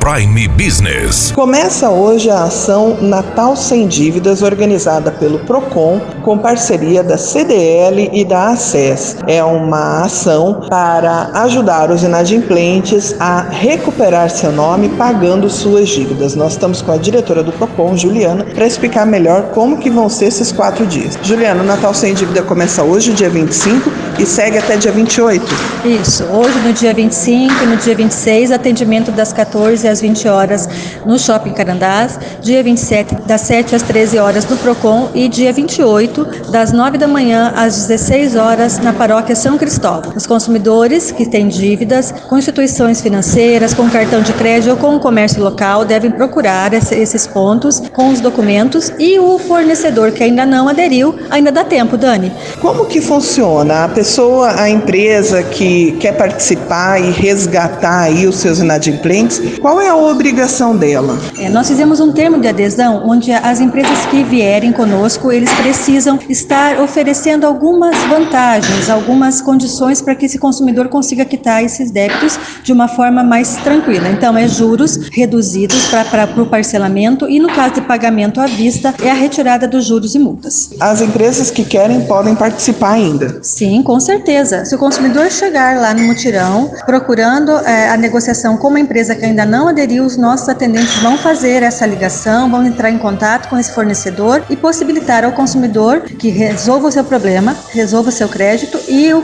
Prime Business. Começa hoje a ação Natal Sem Dívidas, organizada pelo PROCON, com parceria da CDL e da ACES. É uma ação para ajudar os inadimplentes a recuperar seu nome pagando suas dívidas. Nós estamos com a diretora do PROCON, Juliana, para explicar melhor como que vão ser esses quatro dias. Juliana, o Natal Sem Dívida começa hoje, dia 25, e segue até dia 28. Isso, hoje no dia 25 e no dia 26, atendimento das 14 às 20 horas no Shopping Carandás, dia 27 das 7 às 13 horas no Procon e dia 28 das 9 da manhã às 16 horas na Paróquia São Cristóvão. Os consumidores que têm dívidas com instituições financeiras, com cartão de crédito ou com o comércio local devem procurar esses pontos com os documentos e o fornecedor que ainda não aderiu, ainda dá tempo, Dani. Como que funciona? A pessoa, a empresa que quer participar e resgatar aí os seus inadimplentes, qual é a obrigação dela? É, nós fizemos um termo de adesão onde as empresas que vierem conosco, eles precisam estar oferecendo algumas vantagens, algumas condições para que esse consumidor consiga quitar esses débitos de uma forma mais tranquila. Então, é juros reduzidos para o parcelamento e, no caso de pagamento à vista, é a retirada dos juros e multas. As empresas que querem podem participar ainda? Sim, com certeza. Se o consumidor chegar lá no mutirão procurando é, a negociação com uma empresa que ainda não aderiu, os nossos atendentes vão fazer essa ligação, vão entrar em contato com esse fornecedor e possibilitar ao consumidor que resolva o seu problema, resolva o seu crédito e o,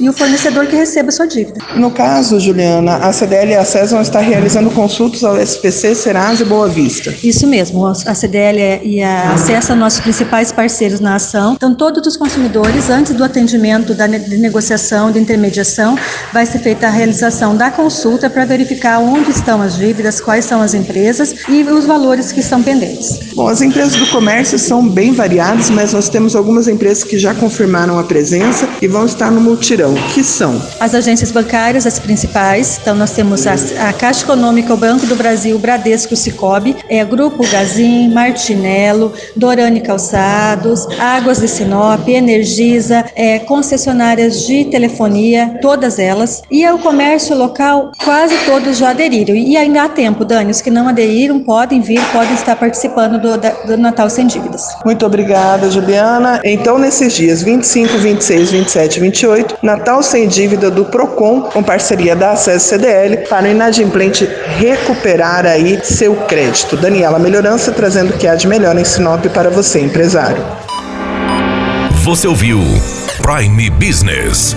e o fornecedor que receba a sua dívida. No caso, Juliana, a CDL e a CES vão estar realizando consultas ao SPC, Serasa e Boa Vista. Isso mesmo, a CDL e a CES são nossos principais parceiros na ação. Então, todos os consumidores, antes do atendimento da de negociação, de intermediação, vai ser feita a realização da consulta para verificar onde estão as dívidas, quais são as empresas e os valores que estão pendentes. Bom, as empresas do comércio são bem variadas, mas nós temos algumas empresas que já confirmaram a presença e vão estar no multirão, que são as agências bancárias, as principais. Então nós temos a, a Caixa Econômica, o Banco do Brasil, o Bradesco, o Cicobi, é Grupo Gazin, Martinello, Dorane Calçados, Águas de Sinop, Energisa, é, concessionárias de telefonia, todas elas. E o comércio local, quase todos já aderiram. E ainda há tempo, Dani. Os que não aderiram podem vir, podem estar participando do, do Natal Sem Dívidas. Muito obrigada, Juliana. Então, nesses dias 25, 26, 27 e 28, Natal Sem Dívida do PROCON, com parceria da Acesso CDL, para o inadimplente recuperar aí seu crédito. Daniela Melhorança trazendo o que há de melhor em Sinop para você, empresário. Você ouviu Prime Business.